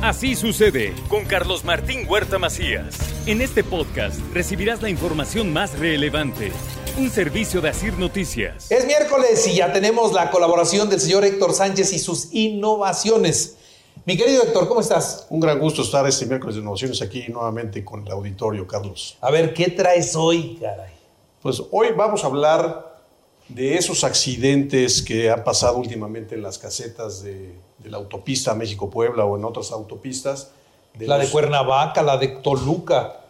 Así sucede con Carlos Martín Huerta Macías. En este podcast recibirás la información más relevante. Un servicio de Asir Noticias. Es miércoles y ya tenemos la colaboración del señor Héctor Sánchez y sus innovaciones. Mi querido Héctor, ¿cómo estás? Un gran gusto estar este miércoles de innovaciones aquí nuevamente con el auditorio, Carlos. A ver, ¿qué traes hoy, caray? Pues hoy vamos a hablar de esos accidentes que han pasado últimamente en las casetas de, de la autopista México-Puebla o en otras autopistas. la de Cuernavaca, la de Toluca.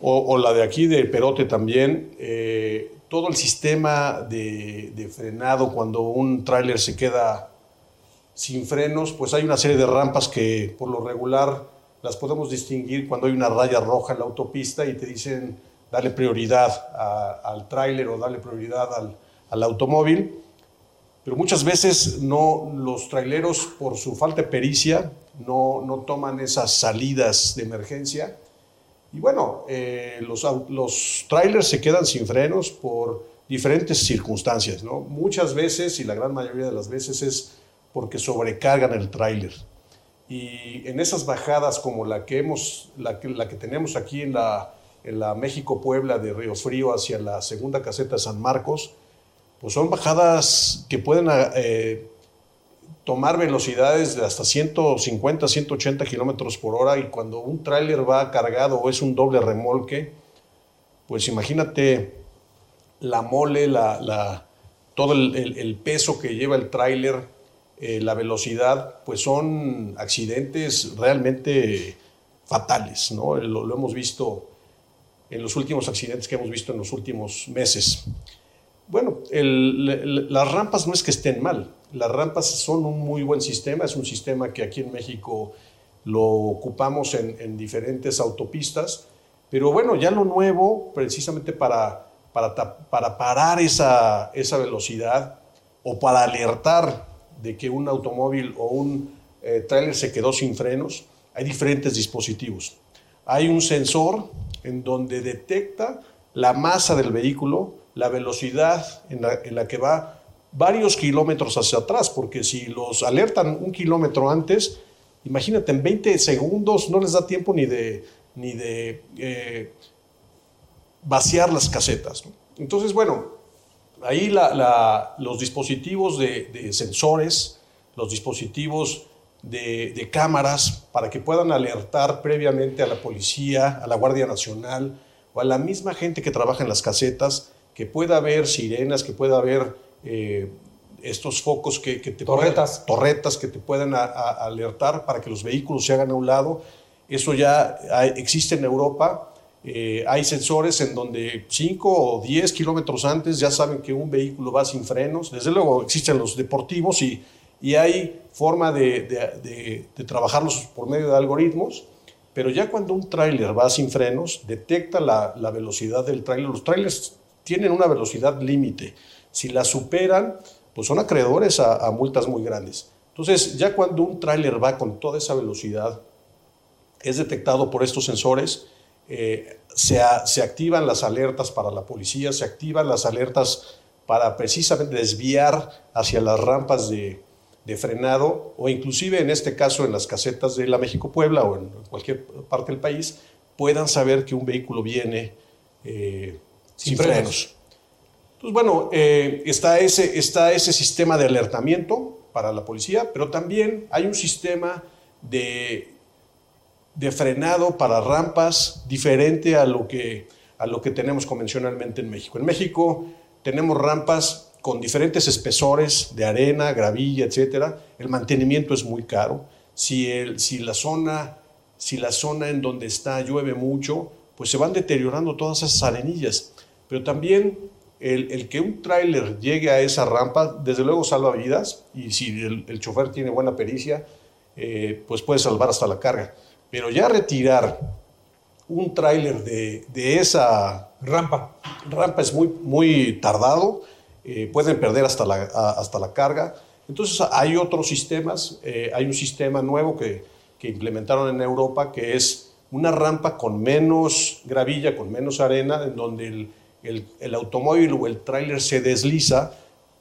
O, o, la de aquí de Perote también. Eh, todo el sistema de, de frenado cuando un tráiler se queda sin frenos, pues hay una serie de rampas que por lo regular las podemos distinguir cuando hay una raya roja en la autopista y te dicen darle prioridad a, al tráiler o darle prioridad al, al, automóvil. Pero muchas veces no, los traileros, por su falta de pericia, no, no toman esas salidas de emergencia. Y bueno, eh, los, los trailers se quedan sin frenos por diferentes circunstancias. ¿no? Muchas veces, y la gran mayoría de las veces, es porque sobrecargan el tráiler. Y en esas bajadas como la que, hemos, la que, la que tenemos aquí en la, en la México-Puebla de Río Frío hacia la segunda caseta de San Marcos, pues son bajadas que pueden eh, tomar velocidades de hasta 150, 180 kilómetros por hora y cuando un tráiler va cargado o es un doble remolque, pues imagínate la mole, la, todo el, peso que lleva el tráiler eh, la velocidad, pues son accidentes realmente fatales, ¿no? Lo, hemos visto en los últimos accidentes que hemos visto en los últimos meses. Bueno, las rampas no es que estén mal, las rampas son un muy buen sistema, es un sistema que aquí en México lo ocupamos en, en diferentes autopistas, pero bueno, ya lo nuevo, precisamente para, para, para parar esa, esa velocidad o para alertar de que un automóvil o un eh, tráiler se quedó sin frenos, hay diferentes dispositivos. Hay un sensor en donde detecta la masa del vehículo, la velocidad en la, que va varios kilómetros hacia atrás, porque si los alertan un kilómetro antes, imagínate, en 20 segundos no les da tiempo ni de, ni de eh, vaciar las casetas. Entonces, bueno, ahí los dispositivos de, sensores, los dispositivos de, cámaras, para que puedan alertar previamente a la policía, a la Guardia Nacional o a la misma gente que trabaja en las casetas, que pueda haber sirenas, que pueda haber eh, estos focos que, que te torretas. Puedan, torretas que te puedan a, a alertar para que los vehículos se hagan a un lado. Eso ya hay, existe en Europa eh, hay sensores en donde 5 o 10 kilómetros antes ya saben que un vehículo va sin frenos. Desde luego existen los deportivos y, y hay forma de, de, de, de, trabajarlos por medio de algoritmos, pero ya cuando un tráiler va sin frenos, detecta la, la velocidad del tráiler. Los tráilers tienen una velocidad límite. Si la superan, pues son acreedores a, a multas muy grandes. Entonces, ya cuando un tráiler va con toda esa velocidad, es detectado por estos sensores, eh, se, a, se, activan las alertas para la policía, se activan las alertas para precisamente desviar hacia las rampas de, de, frenado o inclusive en este caso en las casetas de la México-Puebla o en cualquier parte del país, puedan saber que un vehículo viene eh, sin, sin frenos. frenos. Entonces, bueno, eh, está, ese, está ese sistema de alertamiento para la policía, pero también hay un sistema de de frenado para rampas diferente a lo que, a lo que tenemos convencionalmente en México. En México tenemos rampas con diferentes espesores de arena, gravilla, etcétera. El mantenimiento es muy caro. Si, el, si, la zona, si la zona en donde está llueve mucho, pues se van deteriorando todas esas arenillas. Pero también el, el que un tráiler llegue a esa rampa, desde luego salva vidas y si el, el chofer tiene buena pericia, eh, pues puede salvar hasta la carga. Pero ya retirar un tráiler de, de, esa rampa, rampa es muy, muy tardado, eh, pueden perder hasta la, hasta la carga. Entonces hay otros sistemas, eh, hay un sistema nuevo que, que, implementaron en Europa que es una rampa con menos gravilla, con menos arena, en donde el, el, el automóvil o el tráiler se desliza,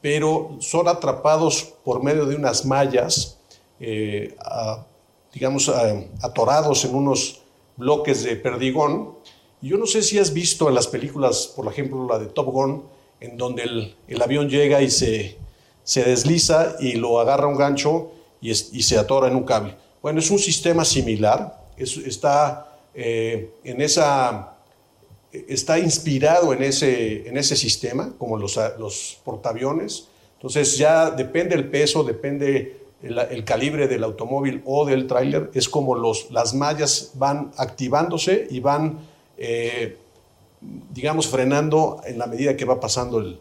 pero son atrapados por medio de unas mallas eh, a, digamos, atorados en unos bloques de perdigón. Y yo no sé si has visto en las películas, por ejemplo, la de Top Gun, en donde el, avión llega y se, se, desliza y lo agarra un gancho y, y, se atora en un cable. Bueno, es un sistema similar, está, eh, en esa, está inspirado en ese, en ese sistema, como los, los portaaviones. Entonces ya depende el peso, depende el, calibre del automóvil o del tráiler, es como los, las mallas van activándose y van, eh, digamos, frenando en la medida que va pasando el,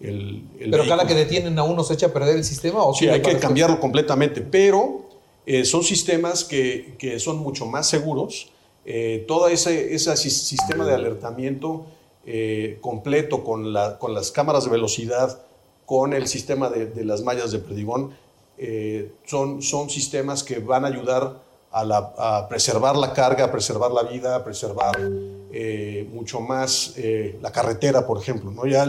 el, Pero cada que detienen a uno se echa a perder el sistema. ¿o sí, hay que cambiarlo completamente, pero eh, son sistemas que, que, son mucho más seguros. Eh, todo ese, ese, sistema de alertamiento completo con, la, con las cámaras de velocidad, con el sistema de, de las mallas de perdigón, eh, son, son sistemas que van a ayudar a, preservar la carga, a preservar la vida, a preservar eh, mucho más eh, la carretera, por ejemplo. ¿no? Ya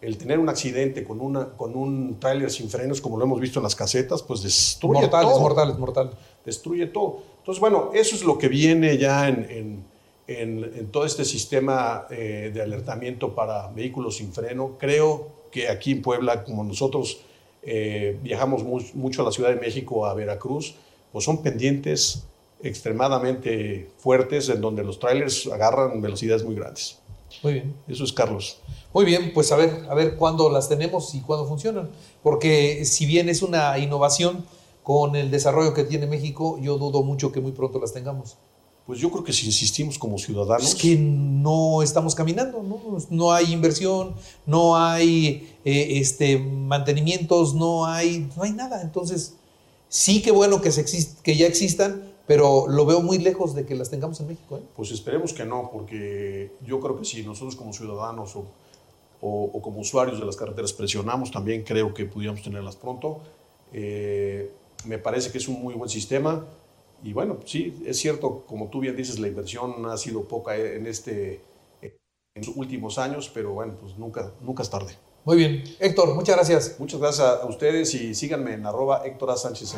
el, tener un accidente con, una, con un tráiler sin frenos, como lo hemos visto en las casetas, pues destruye todo. Mortales, mortales, Destruye todo. Entonces, bueno, eso es lo que viene ya en, en, en todo este sistema de alertamiento para vehículos sin freno. Creo que aquí en Puebla, como nosotros eh, viajamos mucho a la Ciudad de México, a Veracruz, pues son pendientes extremadamente fuertes en donde los trailers agarran velocidades muy grandes. Muy bien. Eso es Carlos. Muy bien, pues a ver, a ver cuándo las tenemos y cuándo funcionan. Porque si bien es una innovación con el desarrollo que tiene México, yo dudo mucho que muy pronto las tengamos. Pues yo creo que si insistimos como ciudadanos. Es que no estamos caminando, ¿no? No hay inversión, no hay eh, este, mantenimientos, no hay, no hay nada. Entonces, sí que bueno que, se que ya existan, pero lo veo muy lejos de que las tengamos en México. ¿eh? Pues esperemos que no, porque yo creo que si nosotros como ciudadanos o, o, como usuarios de las carreteras presionamos, también creo que pudiéramos tenerlas pronto. Eh, me parece que es un muy buen sistema y bueno, sí, es cierto, como tú bien dices, la inversión ha sido poca en, este, en los últimos años, pero bueno, pues nunca, nunca es tarde. Muy bien. Héctor, muchas gracias. Muchas gracias a ustedes y síganme en arroba Héctor. Sánchez.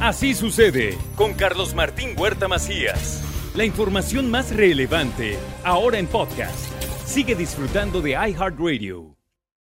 Así sucede con Carlos Martín Huerta Macías. La información más relevante, ahora en podcast. Sigue disfrutando de iHeartRadio.